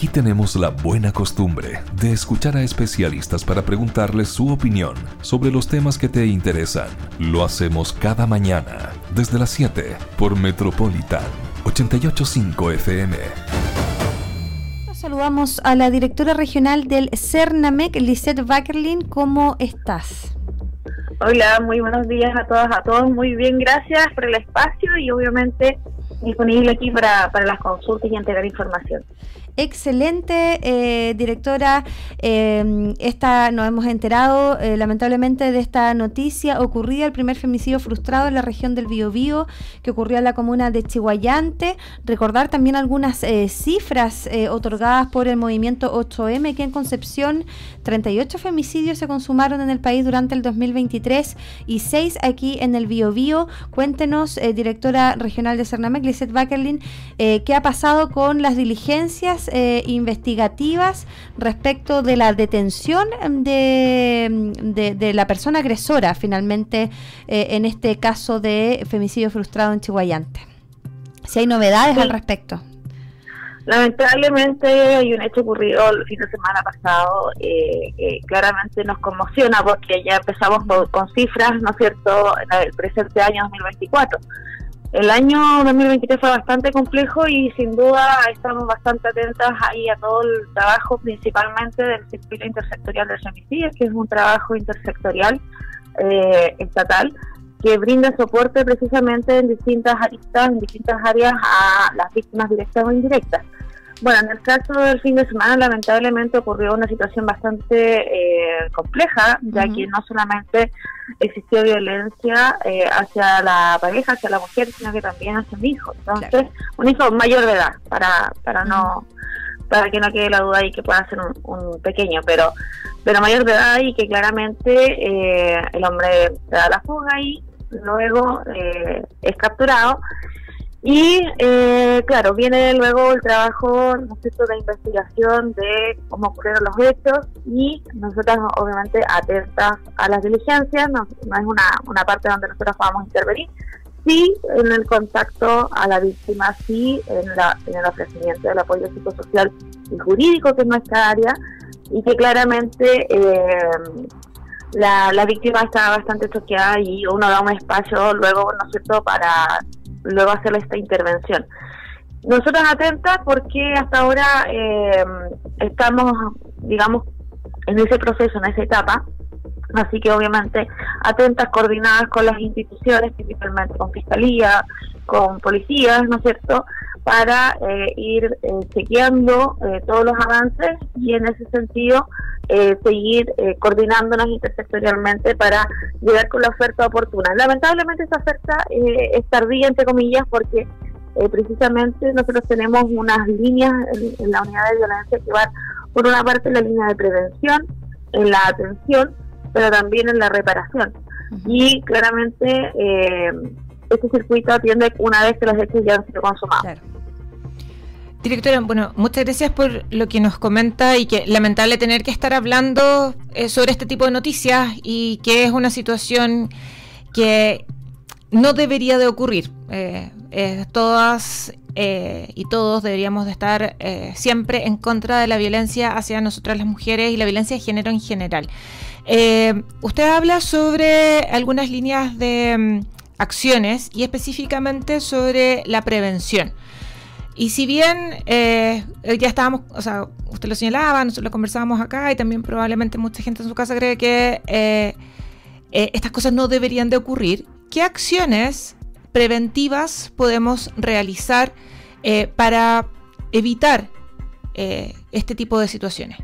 Aquí tenemos la buena costumbre de escuchar a especialistas para preguntarles su opinión sobre los temas que te interesan. Lo hacemos cada mañana desde las 7 por Metropolitan 885 FM. Saludamos a la directora regional del CERNAMEC, Lisette Wackerlin. ¿Cómo estás? Hola, muy buenos días a todas, a todos. Muy bien, gracias por el espacio y obviamente disponible aquí para, para las consultas y entregar información. Excelente, eh, directora. Eh, esta nos hemos enterado eh, lamentablemente de esta noticia ocurrida el primer femicidio frustrado en la región del Biobío que ocurrió en la comuna de Chihuayante. Recordar también algunas cifras otorgadas por el movimiento 8M que en Concepción 38 femicidios se consumaron en el país durante el 2023 y 6 aquí en el Biobío. Cuéntenos, directora regional de Cernamec, Lizeth Backerlin, qué ha pasado con las diligencias eh, investigativas respecto de la detención de, de, la persona agresora, finalmente, eh, en este caso de femicidio frustrado en Chihuayante. Si hay novedades al respecto. Lamentablemente hay un hecho ocurrido el fin de semana pasado eh, que claramente nos conmociona porque ya empezamos con cifras, ¿no es cierto?, en el presente año 2024. El año 2023 fue bastante complejo y sin duda estamos bastante atentas ahí a todo el trabajo principalmente del Circuito Intersectorial de Femicidios, que es un trabajo intersectorial eh, estatal que brinda soporte precisamente en distintas aristas, en distintas áreas a las víctimas directas o indirectas. Bueno, en el caso del fin de semana lamentablemente ocurrió una situación bastante eh, compleja, ya que no solamente existió violencia eh, hacia la pareja, hacia la mujer, sino que también hacia un hijo. Entonces, un hijo mayor de edad, para, para no para que no quede la duda y que pueda ser un, pequeño, pero pero mayor de edad y que claramente eh, el hombre da la fuga y luego es capturado y eh, claro, viene luego el trabajo ¿no de investigación de cómo ocurrieron los hechos y nosotras obviamente atentas a las diligencias, no, es una, una parte donde nosotros podamos intervenir, sí en el contacto a la víctima, sí en, la, en el ofrecimiento del apoyo psicosocial y jurídico que es nuestra área y que claramente eh, la, la víctima está bastante choqueada y uno da un espacio luego, ¿no es cierto?, para luego hacer esta intervención. Nosotros atentas porque hasta ahora eh, estamos, digamos, en ese proceso, en esa etapa, así que obviamente atentas, coordinadas con las instituciones, principalmente con Fiscalía, con policías, ¿no es cierto?, para eh, ir eh, chequeando eh, todos los avances y en ese sentido eh, seguir eh, coordinándonos intersectorialmente para llegar con la oferta oportuna. Lamentablemente esa oferta eh, es tardía, entre comillas, porque precisamente nosotros tenemos unas líneas en, la unidad de violencia que van, por una parte, en la línea de prevención, en la atención, pero también en la reparación. Y claramente este circuito atiende una vez que los hechos ya han sido consumados. Directora, bueno, muchas gracias por lo que nos comenta y que lamentable tener que estar hablando eh, sobre este tipo de noticias y que es una situación que no debería de ocurrir. Eh, eh, todas y todos deberíamos de estar siempre en contra de la violencia hacia nosotras las mujeres y la violencia de género en general. usted habla sobre algunas líneas de mm, acciones y específicamente sobre la prevención. Y si bien eh, ya estábamos, o sea, usted lo señalaba, nosotros lo conversábamos acá y también probablemente mucha gente en su casa cree que eh, eh, estas cosas no deberían de ocurrir, ¿qué acciones preventivas podemos realizar para evitar este tipo de situaciones?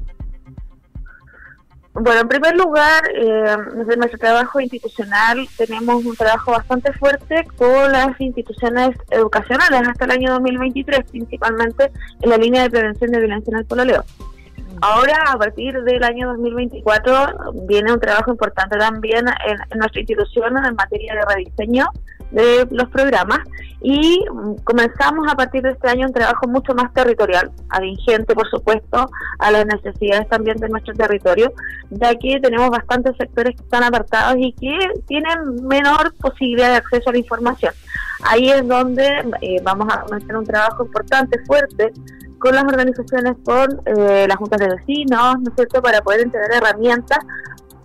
Bueno, en primer lugar, eh, desde nuestro trabajo institucional tenemos un trabajo bastante fuerte con las instituciones educacionales hasta el año 2023, principalmente en la línea de prevención de violencia en el pololeo. Ahora, a partir del año 2024, viene un trabajo importante también en, nuestra institución en materia de rediseño de los programas y comenzamos a partir de este año un trabajo mucho más territorial, adingente por supuesto a las necesidades también de nuestro territorio, ya que tenemos bastantes sectores que están apartados y que tienen menor posibilidad de acceso a la información. Ahí es donde eh, vamos a comenzar un trabajo importante, fuerte, con las organizaciones, con eh, las juntas de vecinos, ¿no es cierto?, para poder entregar herramientas.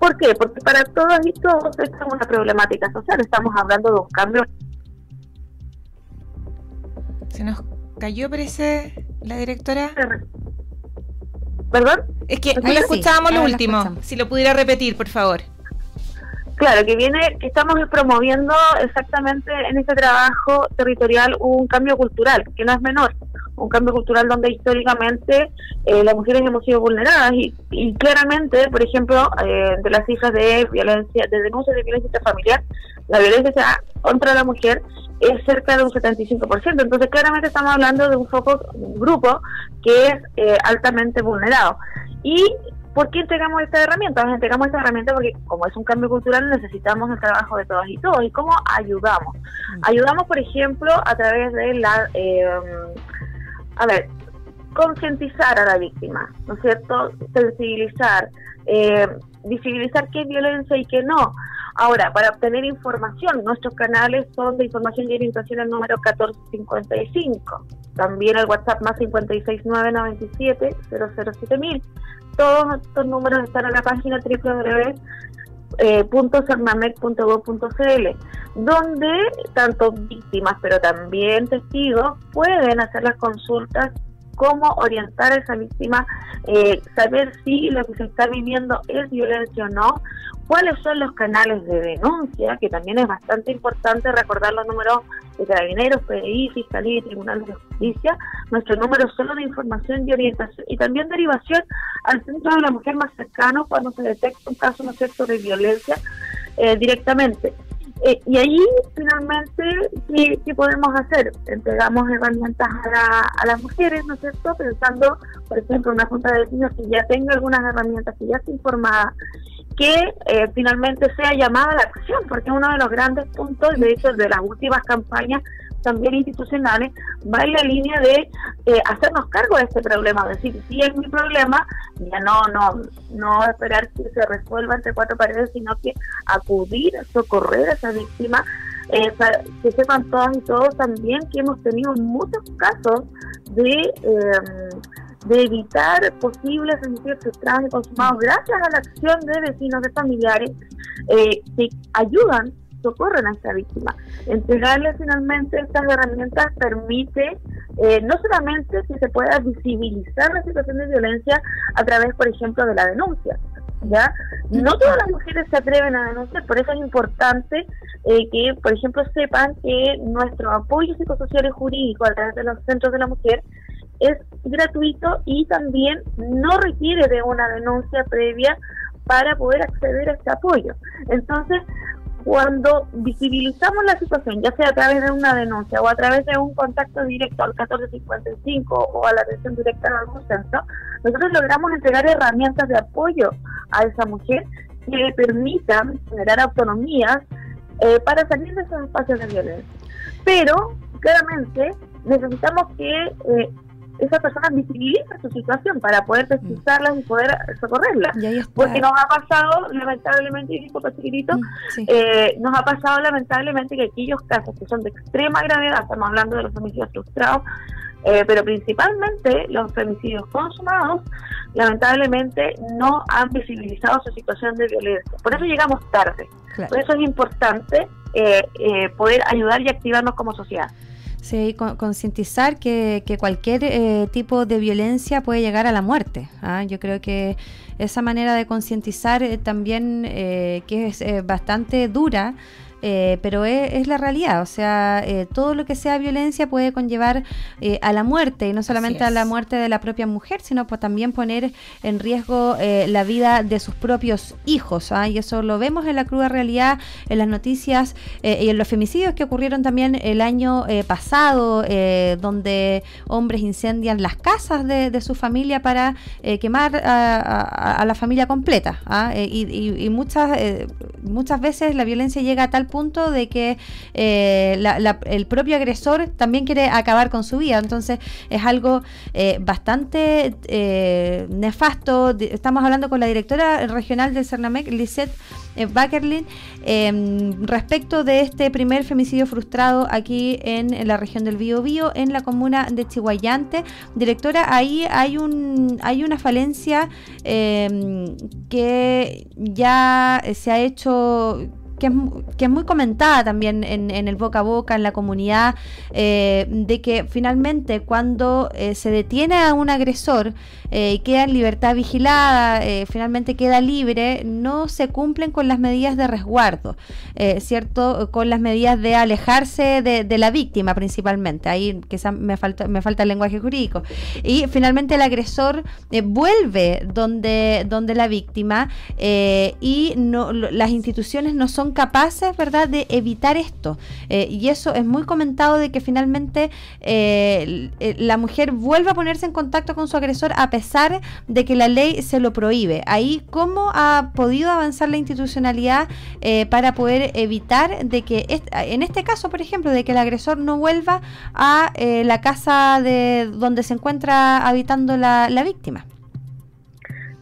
¿Por qué? Porque para todos y todos esta es una problemática social, estamos hablando de un cambio. Se nos cayó, parece, la directora. ¿Perdón? Es que no escuchábamos lo último. Si lo pudiera repetir, por favor. Claro, que viene, que estamos promoviendo exactamente en este trabajo territorial un cambio cultural, que no es menor, un cambio cultural donde históricamente eh, las mujeres hemos sido vulneradas y, claramente, por ejemplo, eh, de las cifras de violencia, de denuncias de violencia familiar, la violencia contra la mujer es cerca de un 75%. Entonces, claramente estamos hablando de un foco, un grupo que es eh, altamente vulnerado. Y ¿Por qué entregamos esta herramienta? Nos entregamos esta herramienta porque como es un cambio cultural necesitamos el trabajo de todos y todos. ¿Y cómo ayudamos? Ayudamos, por ejemplo, a través de la... Eh, a ver, concientizar a la víctima, ¿no es cierto? Sensibilizar, eh, visibilizar qué es violencia y qué no. Ahora, para obtener información, nuestros canales son de información y orientación el número 1455. También el WhatsApp más 56997 007 Todos estos números están en la página www.cernamec.gov.cl, donde tanto víctimas, pero también testigos pueden hacer las consultas cómo orientar a esa víctima, eh, saber si lo que se está viviendo es violencia o no, cuáles son los canales de denuncia, que también es bastante importante recordar los números de carabineros, PDI, Fiscalía y Tribunales de Justicia, nuestro número solo de información y orientación y también derivación al centro de la mujer más cercano cuando se detecta un caso, ¿no cierto?, de violencia eh, directamente. Eh, y ahí finalmente, ¿qué, podemos hacer? Entregamos herramientas a, las mujeres, ¿no es cierto? Pensando, por ejemplo, una junta de vecinos que ya tenga algunas herramientas, que ya esté informada, que eh, finalmente sea llamada a la acción, porque uno de los grandes puntos, de hecho, de las últimas campañas también institucionales, va en la línea de eh, hacernos cargo de este problema, decir, si es mi problema, ya no, no, no esperar que se resuelva entre cuatro paredes, sino que acudir, a socorrer a esa víctima, eh, que sepan todas y todos también que hemos tenido muchos casos de... Em, de evitar posibles homicidios frustrados y consumados gracias a la acción de vecinos, de familiares eh, que ayudan socorren a esta víctima. Entregarle finalmente estas herramientas permite eh, no solamente que se pueda visibilizar la situación de violencia a través, por ejemplo, de la denuncia, ¿ya? No todas las mujeres se atreven a denunciar, por eso es importante eh, que, por ejemplo, sepan que nuestro apoyo psicosocial y jurídico a través de los centros de la mujer es gratuito y también no requiere de una denuncia previa para poder acceder a este apoyo. Entonces, cuando visibilizamos la situación, ya sea a través de una denuncia o a través de un contacto directo al 1455 o a la atención directa en algún centro, nosotros logramos entregar herramientas de apoyo a esa mujer que le permitan generar autonomías eh, para salir de esos espacios de violencia. Pero, claramente, necesitamos que eh, esa persona visibiliza su situación para poder precisarlas y poder socorrerlas. Porque nos ha pasado, lamentablemente, y chiquitito, mm, eh, nos ha pasado lamentablemente que aquellos casos que son de extrema gravedad, estamos hablando de los homicidios frustrados, eh, pero principalmente los femicidios consumados, lamentablemente no han visibilizado su situación de violencia. Por eso llegamos tarde. Por eso es importante eh, poder ayudar y activarnos como sociedad. Sí, concientizar que, que, cualquier eh, tipo de violencia puede llegar a la muerte. ¿ah? Yo creo que esa manera de concientizar eh, también, eh, que es bastante dura, eh, pero es, la realidad, o sea, eh, todo lo que sea violencia puede conllevar eh, a la muerte, y no solamente a la muerte de la propia mujer, sino pues, también poner en riesgo la vida de sus propios hijos, ¿ah? y eso lo vemos en la cruda realidad, en las noticias y en los femicidios que ocurrieron también el año pasado, donde hombres incendian las casas de, su familia para quemar a, la familia completa, ¿ah? y, y, muchas, muchas veces la violencia llega a tal punto de que eh, el propio agresor también quiere acabar con su vida. Entonces es algo eh, bastante eh, nefasto. Estamos hablando con la directora regional del Cernamec, Lisette eh, em, respecto de este primer femicidio frustrado aquí en, la región del Biobío, en la comuna de Chihuayante. Directora, ahí hay, un, hay una falencia em, que ya se ha hecho que es, muy comentada también en, el boca a boca, en la comunidad, eh, de que finalmente cuando eh, se detiene a un agresor eh, y queda en libertad vigilada, finalmente queda libre, no se cumplen con las medidas de resguardo, ¿cierto? Con las medidas de alejarse de, la víctima principalmente. Ahí quizás me falta, me falta el lenguaje jurídico. Y finalmente el agresor vuelve donde, donde la víctima y no, las instituciones no son capaces, ¿verdad?, de evitar esto. Eh, y eso es muy comentado de que finalmente eh, eh, la mujer vuelva a ponerse en contacto con su agresor a pesar de que la ley se lo prohíbe. Ahí, ¿cómo ha podido avanzar la institucionalidad para poder evitar de que, en este caso, por ejemplo, de que el agresor no vuelva a la casa de donde se encuentra habitando la víctima?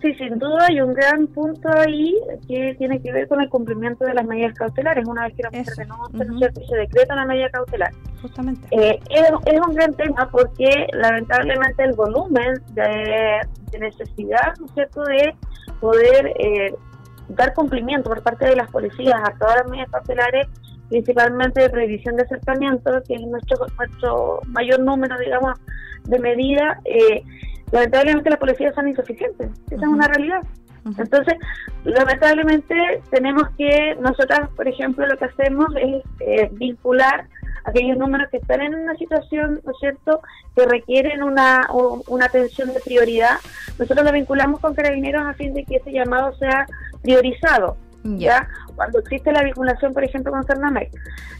Sí, sin duda hay un gran punto ahí que tiene que ver con el cumplimiento de las medidas cautelares. Una vez que la mujer denuncia, se decreta una medida cautelar. Justamente. Eh, es, un gran tema porque lamentablemente el volumen de, necesidad, ¿no es cierto?, de poder eh, dar cumplimiento por parte de las policías a todas las medidas cautelares, principalmente de prohibición de acercamiento, que es nuestro, nuestro mayor número, digamos, de medidas. Eh, lamentablemente las policías son insuficientes, esa es una realidad. Entonces, lamentablemente tenemos que, nosotras, por ejemplo, lo que hacemos es eh, vincular aquellos números que están en una situación, ¿no es cierto?, que requieren una, una atención de prioridad. Nosotros lo vinculamos con carabineros a fin de que ese llamado sea priorizado. ¿ya? Cuando existe la vinculación, por ejemplo, con Cernamec.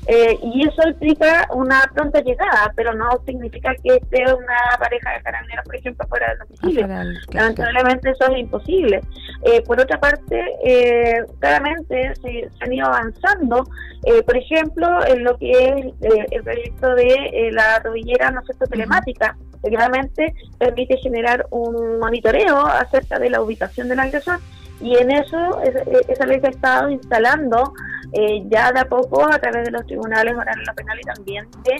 Eh, y eso implica una pronta llegada, pero no significa que esté una pareja de carabineros, por ejemplo, fuera del domicilio. Lamentablemente eso es imposible. Eh, por otra parte, eh, claramente se, han ido avanzando, por ejemplo, en lo que es el proyecto de la rodillera no sé, telemática, que claramente permite generar un monitoreo acerca de la ubicación del agresor y en eso, esa ley se ha estado instalando eh, ya de a poco a través de los tribunales orales penal y también de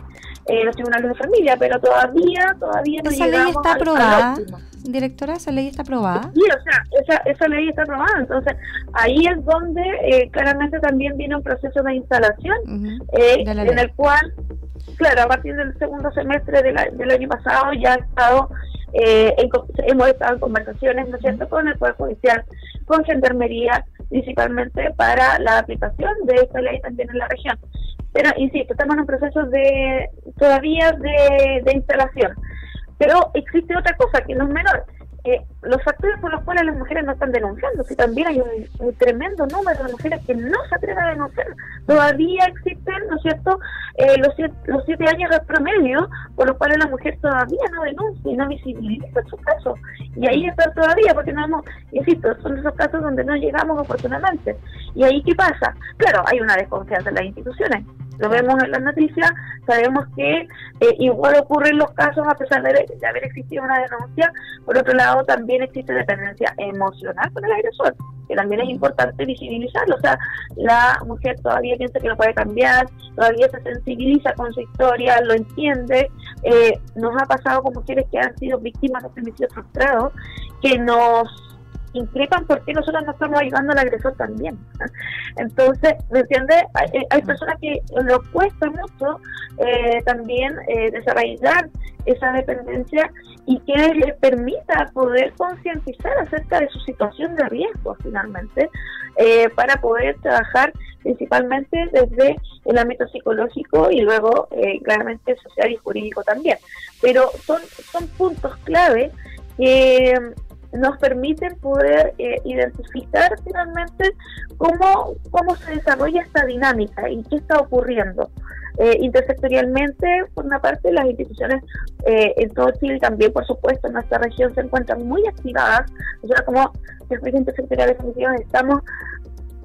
eh, los tribunales de familia, pero todavía, todavía no ¿Esa ley está aprobada? Directora, ¿esa ley está aprobada? Sí, o sea, esa, esa ley está aprobada. Entonces, ahí es donde eh, claramente también viene un proceso de instalación en el cual, claro, a partir del segundo semestre del año pasado ya ha estado eh, hemos estado en conversaciones, ¿no es cierto?, con el Poder Judicial, con Gendarmería, principalmente para la aplicación de esta ley también en la región. Pero, insisto, estamos en un proceso de todavía de, de instalación. Pero existe otra cosa que no es menor, eh, los factores por los cuales las mujeres no están denunciando, si también hay un, tremendo número de mujeres que no se atreven a denunciar, todavía existen, ¿no es cierto?, eh, los, siete, los siete años de promedio por los cuales la mujer todavía no denuncia y no visibiliza su caso. Y ahí está todavía, porque no hemos, insisto, son esos casos donde no llegamos oportunamente. ¿Y ahí qué pasa? Claro, hay una desconfianza en las instituciones lo vemos en las noticias, sabemos que eh, igual ocurren los casos a pesar de, haber existido una denuncia. Por otro lado, también existe dependencia emocional con el agresor, que también es importante visibilizarlo. O sea, la mujer todavía piensa que lo puede cambiar, todavía se sensibiliza con su historia, lo entiende. Eh, nos ha pasado con mujeres que han sido víctimas de femicidios frustrados, que nos increpan por qué nosotros no estamos ayudando al agresor también. Entonces, ¿me entiendes? Hay, personas que lo cuesta mucho eh, también eh, desarrollar esa dependencia y que les permita poder concientizar acerca de su situación de riesgo finalmente eh, para poder trabajar principalmente desde el ámbito psicológico y luego claramente social y jurídico también. Pero son, son puntos clave que nos permiten poder eh, identificar finalmente cómo, cómo se desarrolla esta dinámica y qué está ocurriendo. Eh, intersectorialmente, por una parte, las instituciones eh, en todo Chile también, por supuesto, en nuestra región se encuentran muy activadas. Nosotros como Servicio Intersectorial de estamos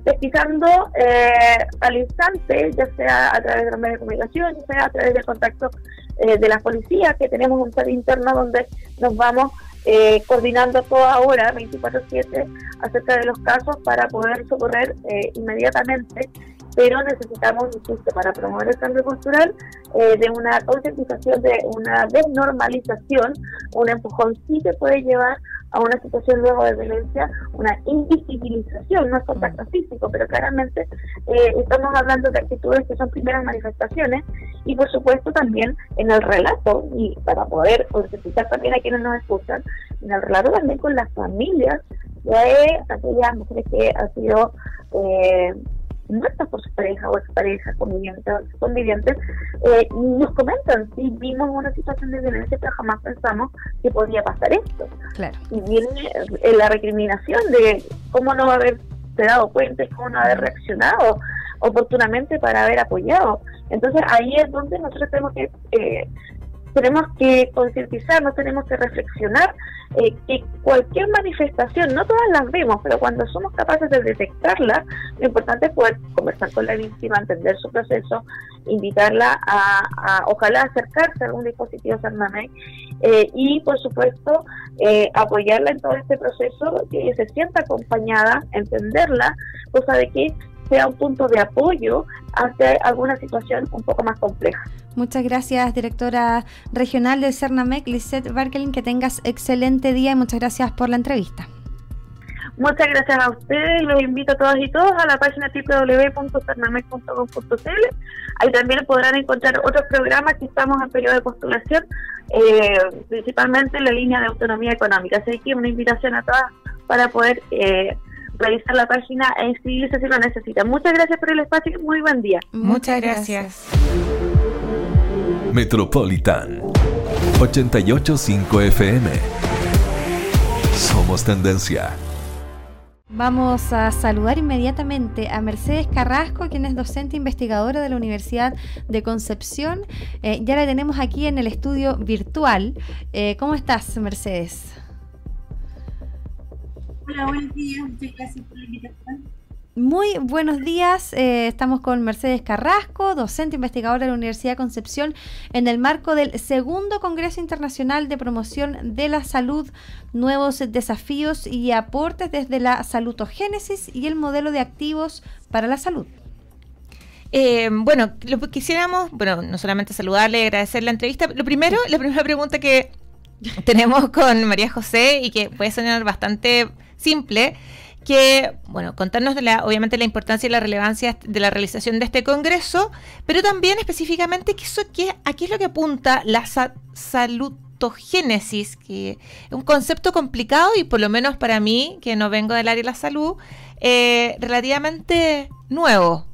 pesquisando eh, al instante, ya sea a través de los medios de comunicación, ya sea a través del contacto de las policías, que tenemos un chat interno donde nos vamos eh, coordinando toda hora, 24/7, acerca de los casos para poder socorrer eh, inmediatamente pero necesitamos, insisto, para promover el cambio cultural, eh, de una concientización, de una desnormalización, un empujón sí que puede llevar a una situación luego de violencia, una invisibilización, no es contacto mm. físico, pero claramente eh, estamos hablando de actitudes que son primeras manifestaciones y por supuesto también en el relato, y para poder concientizar también a quienes nos escuchan, en el relato también con las familias de aquellas mujeres que han sido eh, muertas por su pareja o expareja, convivientes, convivientes, eh, nos comentan, si vimos una situación de violencia, pero jamás pensamos que podía pasar esto. Y viene eh, la recriminación de cómo no haber dado cuenta, cómo no haber reaccionado oportunamente para haber apoyado. Entonces ahí es donde nosotros tenemos que eh, tenemos que concientizarnos, tenemos que reflexionar eh, que cualquier manifestación, no todas las vemos, pero cuando somos capaces de detectarla, lo importante es poder conversar con la víctima, entender su proceso, invitarla a, ojalá acercarse a algún dispositivo Sarnamec eh, y por supuesto eh, apoyarla en todo este proceso, que se sienta acompañada, entenderla, cosa de que sea un punto de apoyo ante alguna situación un poco más compleja. Muchas gracias, directora regional del CERNAMEC, Lisette Barkelin, que tengas excelente día y muchas gracias por la entrevista. Muchas gracias a ustedes y los invito a todas y todos a la página www.cernamec.com.cl. Ahí también podrán encontrar otros programas que estamos en periodo de postulación, eh, principalmente en la línea de autonomía económica. Así que una invitación a todas para poder eh, revisar la página e inscribirse si lo necesitan. Muchas gracias por el espacio y muy buen día. Muchas gracias. Metropolitan 885 FM. Somos tendencia. Vamos a saludar inmediatamente a Mercedes Carrasco, quien es docente investigadora de la Universidad de Concepción. Eh, ya la tenemos aquí en el estudio virtual. Eh, ¿Cómo estás, Mercedes? Hola, buenos días. Muchas gracias por la invitación. Muy buenos días, eh, estamos con Mercedes Carrasco, docente investigadora de la Universidad de Concepción, en el marco del segundo Congreso Internacional de Promoción de la Salud, nuevos desafíos y aportes desde la salutogénesis y el modelo de activos para la salud. Eh, bueno, lo que quisiéramos, bueno, no solamente saludarle, y agradecer la entrevista. Lo primero, la primera pregunta que tenemos con María José y que puede sonar bastante simple, que, bueno, contarnos de la, obviamente la importancia y la relevancia de la realización de este congreso, pero también específicamente que, aquí es lo que apunta la salutogénesis, que es un concepto complicado y por lo menos para mí, que no vengo del área de la salud, eh, relativamente nuevo.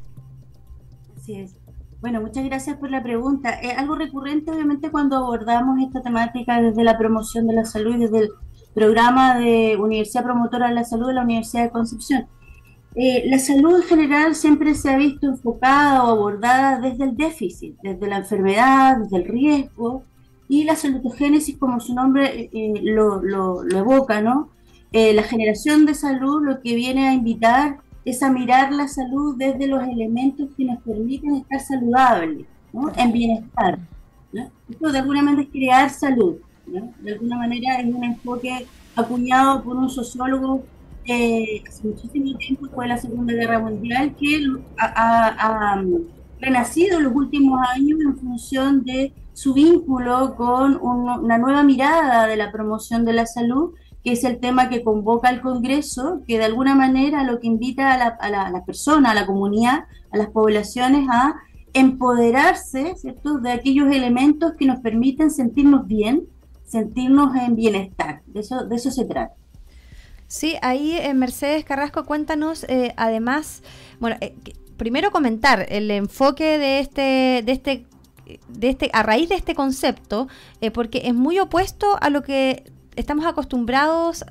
Así es. Bueno, muchas gracias por la pregunta. Es algo recurrente, obviamente, cuando abordamos esta temática desde la promoción de la salud y desde el programa de Universidad Promotora de la Salud de la Universidad de Concepción. Eh, la salud en general siempre se ha visto enfocada o abordada desde el déficit, desde la enfermedad, desde el riesgo, y la salutogénesis, como su nombre eh, lo, lo, evoca, ¿no? Eh, la generación de salud lo que viene a invitar es a mirar la salud desde los elementos que nos permiten estar saludables, ¿no? en bienestar. ¿no? Esto de alguna manera es crear salud. De alguna manera es un enfoque acuñado por un sociólogo eh, hace muchísimo tiempo, después de la Segunda Guerra Mundial, que ha, renacido en los últimos años en función de su vínculo con una nueva mirada de la promoción de la salud, que es el tema que convoca el Congreso, que de alguna manera lo que invita a la, a la, a la persona, a la comunidad, a las poblaciones a empoderarse ¿cierto? de aquellos elementos que nos permiten sentirnos bien, sentirnos en bienestar. De eso, de eso se trata. Sí, ahí eh, Mercedes Carrasco, cuéntanos eh, además, bueno, eh, primero comentar el enfoque de este, de este, de este, a raíz de este concepto, porque es muy opuesto a lo que estamos acostumbrados,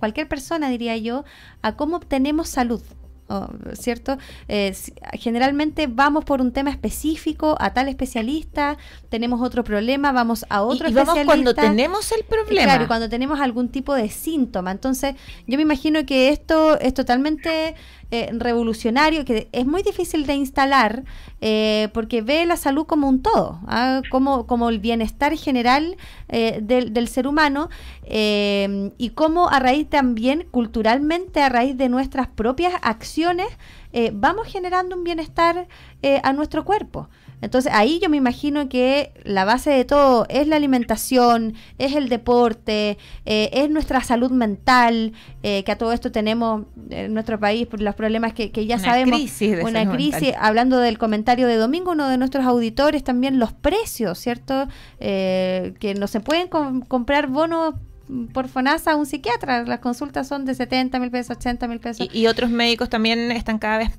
cualquier persona diría yo, a cómo obtenemos salud. ¿Cierto? Eh, generalmente vamos por un tema específico a tal especialista, tenemos otro problema, vamos a otro y, especialista. cuando tenemos el problema. Claro, cuando tenemos algún tipo de síntoma. Entonces, yo me imagino que esto es totalmente eh, revolucionario que es muy difícil de instalar eh, porque ve la salud como un todo, ¿ah? como, como el bienestar general del, del, ser humano y como a raíz también culturalmente, a raíz de nuestras propias acciones, vamos generando un bienestar a nuestro cuerpo. Entonces ahí yo me imagino que la base de todo es la alimentación, es el deporte, eh, es nuestra salud mental, eh, que a todo esto tenemos en nuestro país por los problemas que, ya una sabemos. Crisis una crisis, hablando del comentario de Domingo, uno de nuestros auditores, también los precios, ¿cierto? Eh, que no se pueden comprar bonos por FONASA a un psiquiatra. Las consultas son de 70 mil pesos, 80 mil pesos. Y, y, otros médicos también están cada vez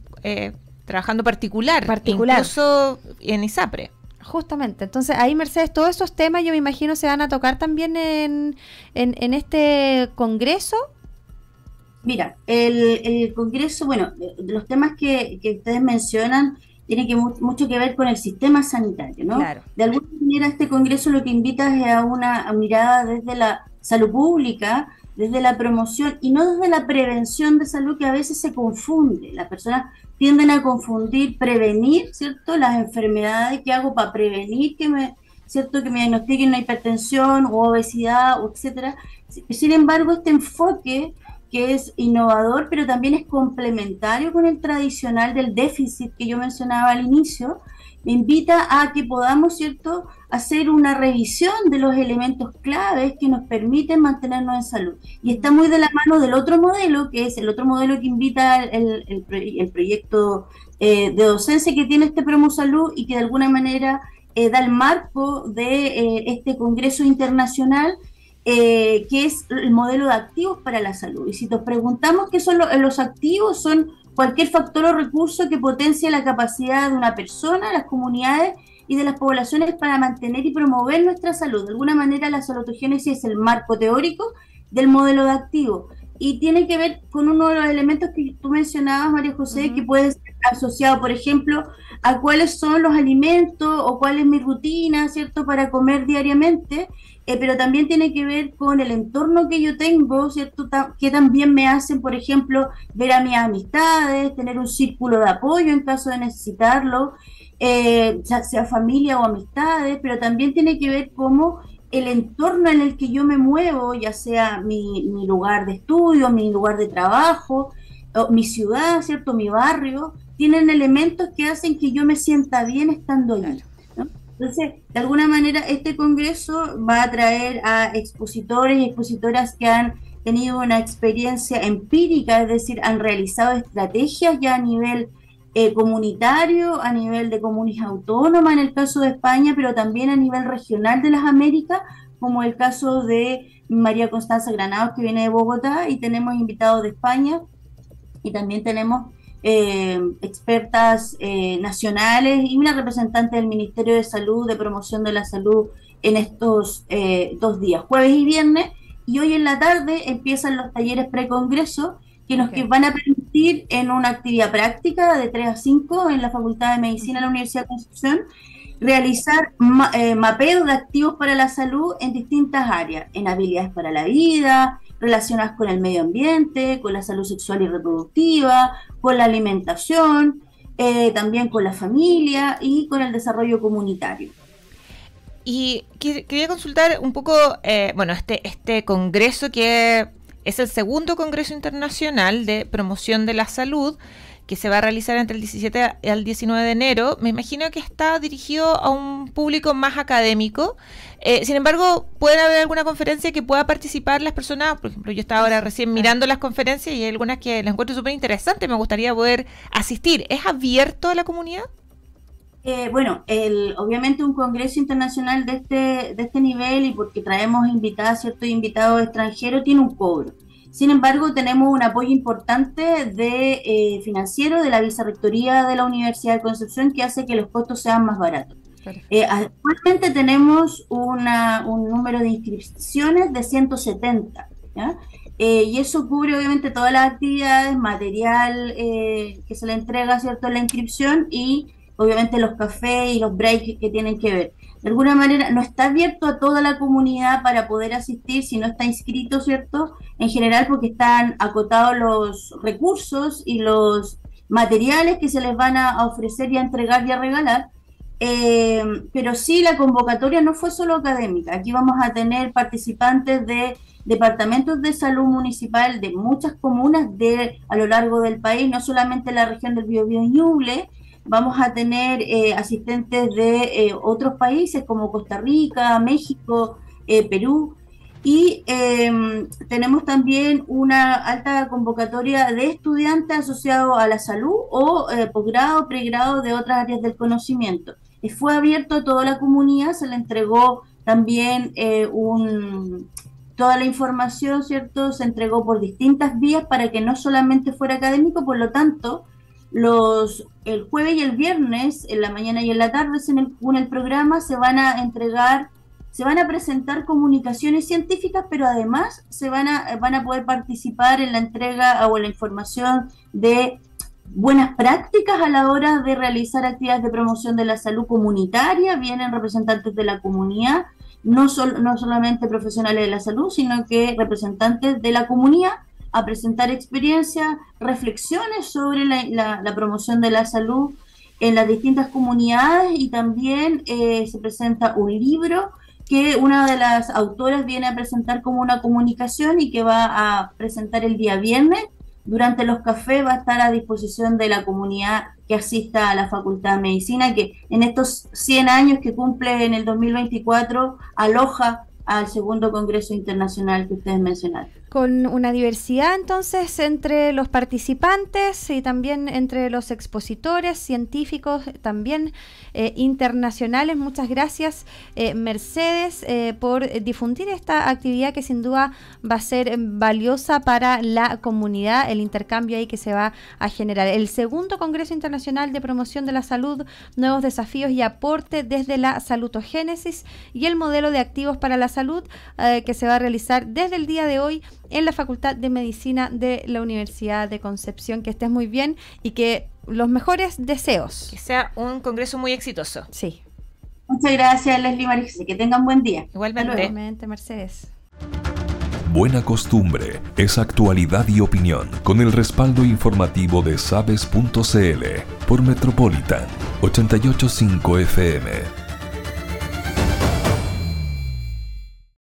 trabajando particular, particular. incluso en ISAPRE. Justamente, entonces ahí Mercedes, todos esos temas yo me imagino se van a tocar también en, en, este congreso. Mira, el, el congreso, bueno, los temas que, que ustedes mencionan tienen que mucho que ver con el sistema sanitario, ¿no? Claro. De alguna manera este congreso lo que invita es a una mirada desde la salud pública, desde la promoción y no desde la prevención de salud que a veces se confunde. Las personas tienden a confundir prevenir, ¿cierto? Las enfermedades que hago para prevenir que me, ¿cierto? Que me diagnostiquen una hipertensión o obesidad, o etcétera. Sin embargo, este enfoque que es innovador, pero también es complementario con el tradicional del déficit que yo mencionaba al inicio, invita a que podamos, ¿cierto?, hacer una revisión de los elementos claves que nos permiten mantenernos en salud. Y está muy de la mano del otro modelo, que es el otro modelo que invita el, el, proyecto eh, de docencia que tiene este Promo Salud y que de alguna manera eh, da el marco de eh, este Congreso Internacional, que es el modelo de activos para la salud. Y si nos preguntamos qué son los activos, son cualquier factor o recurso que potencie la capacidad de una persona, las comunidades y de las poblaciones para mantener y promover nuestra salud. De alguna manera la salutogénesis es el marco teórico del modelo de activo y tiene que ver con uno de los elementos que tú mencionabas, María José, que puede ser asociado, por ejemplo, a cuáles son los alimentos o cuál es mi rutina, ¿cierto?, para comer diariamente, eh, pero también tiene que ver con el entorno que yo tengo, ¿cierto?, que también me hacen, por ejemplo, ver a mis amistades, tener un círculo de apoyo en caso de necesitarlo, eh, sea familia o amistades, pero también tiene que ver cómo el entorno en el que yo me muevo, ya sea mi, lugar de estudio, mi lugar de trabajo, mi ciudad, ¿cierto? Mi barrio, tienen elementos que hacen que yo me sienta bien estando allí. Entonces, de alguna manera, este congreso va a traer a expositores y expositoras que han tenido una experiencia empírica, es decir, han realizado estrategias ya a nivel eh, comunitario, a nivel de comunidad autónoma en el caso de España, pero también a nivel regional de las Américas, como el caso de María Constanza Granados, que viene de Bogotá, y tenemos invitados de España, y también tenemos eh, expertas eh, nacionales y una representante del Ministerio de Salud, de Promoción de la Salud, en estos dos días, jueves y viernes, y hoy en la tarde empiezan los talleres pre-congreso que nos que van a permitir en una actividad práctica de 3 a 5 en la Facultad de Medicina de la Universidad de Concepción realizar eh, mapeos de activos para la salud en distintas áreas, en habilidades para la vida, relacionadas con el medio ambiente, con la salud sexual y reproductiva, con la alimentación, eh, también con la familia y con el desarrollo comunitario. Y quería consultar un poco, eh, bueno, este, este congreso que es el segundo Congreso Internacional de Promoción de la Salud que se va a realizar entre el 17 y el 19 de enero. Me imagino que está dirigido a un público más académico. Eh, sin embargo, puede haber alguna conferencia que pueda participar las personas. Por ejemplo, yo estaba ahora recién mirando las conferencias y hay algunas que las encuentro súper interesantes. Me gustaría poder asistir. ¿Es abierto a la comunidad? Eh, bueno, el, obviamente un congreso internacional de este, de este nivel y porque traemos invitados, ciertos invitados extranjeros, tiene un cobro. Sin embargo, tenemos un apoyo importante de eh, financiero de la Vicerrectoría de la Universidad de Concepción que hace que los costos sean más baratos. Eh, actualmente tenemos una, un número de inscripciones de 170, y eso cubre obviamente todas las actividades, material que se le entrega, ¿cierto?, la inscripción y obviamente los cafés y los breaks que tienen que ver. De alguna manera no está abierto a toda la comunidad para poder asistir si no está inscrito, ¿cierto? En general porque están acotados los recursos y los materiales que se les van a ofrecer y a entregar y a regalar. Eh, pero sí, la convocatoria no fue solo académica. Aquí vamos a tener participantes de departamentos de salud municipal de muchas comunas de a lo largo del país, no solamente la región del Biobío y Ñuble, vamos a tener eh, asistentes de eh, otros países como Costa Rica, México, eh, Perú. Y em, tenemos también una alta convocatoria de estudiantes asociados a la salud o posgrado, pregrado de otras áreas del conocimiento. fue abierto a toda la comunidad, se le entregó también un, toda la información, ¿cierto? Se entregó por distintas vías para que no solamente fuera académico, por lo tanto, los, el jueves y el viernes, en la mañana y en la tarde, en el, el programa se van a entregar, se van a presentar comunicaciones científicas, pero además se van a, van a poder participar en la entrega o en la información de buenas prácticas a la hora de realizar actividades de promoción de la salud comunitaria, vienen representantes de la comunidad, no, no solamente profesionales de la salud, sino que representantes de la comunidad a presentar experiencias, reflexiones sobre la, promoción de la salud en las distintas comunidades y también eh, se presenta un libro que una de las autoras viene a presentar como una comunicación y que va a presentar el día viernes. Durante los cafés va a estar a disposición de la comunidad que asista a la Facultad de Medicina, que en estos 100 años que cumple en el 2024 aloja al segundo Congreso Internacional que ustedes mencionaron con una diversidad entonces entre los participantes y también entre los expositores, científicos, también eh, internacionales. Muchas gracias eh, Mercedes eh, por difundir esta actividad que sin duda va a ser valiosa para la comunidad, el intercambio ahí que se va a generar. El segundo Congreso Internacional de Promoción de la Salud, Nuevos Desafíos y Aporte desde la Salutogénesis y el modelo de activos para la salud que se va a realizar desde el día de hoy en la Facultad de Medicina de la Universidad de Concepción. Que estés muy bien y que los mejores deseos. Que sea un congreso muy exitoso. Sí. Muchas gracias, Leslie Marix. Que tengan buen día. Igualmente. Mercedes. Buena costumbre es actualidad y opinión con el respaldo informativo de sabes.cl por Metropolitan 885 FM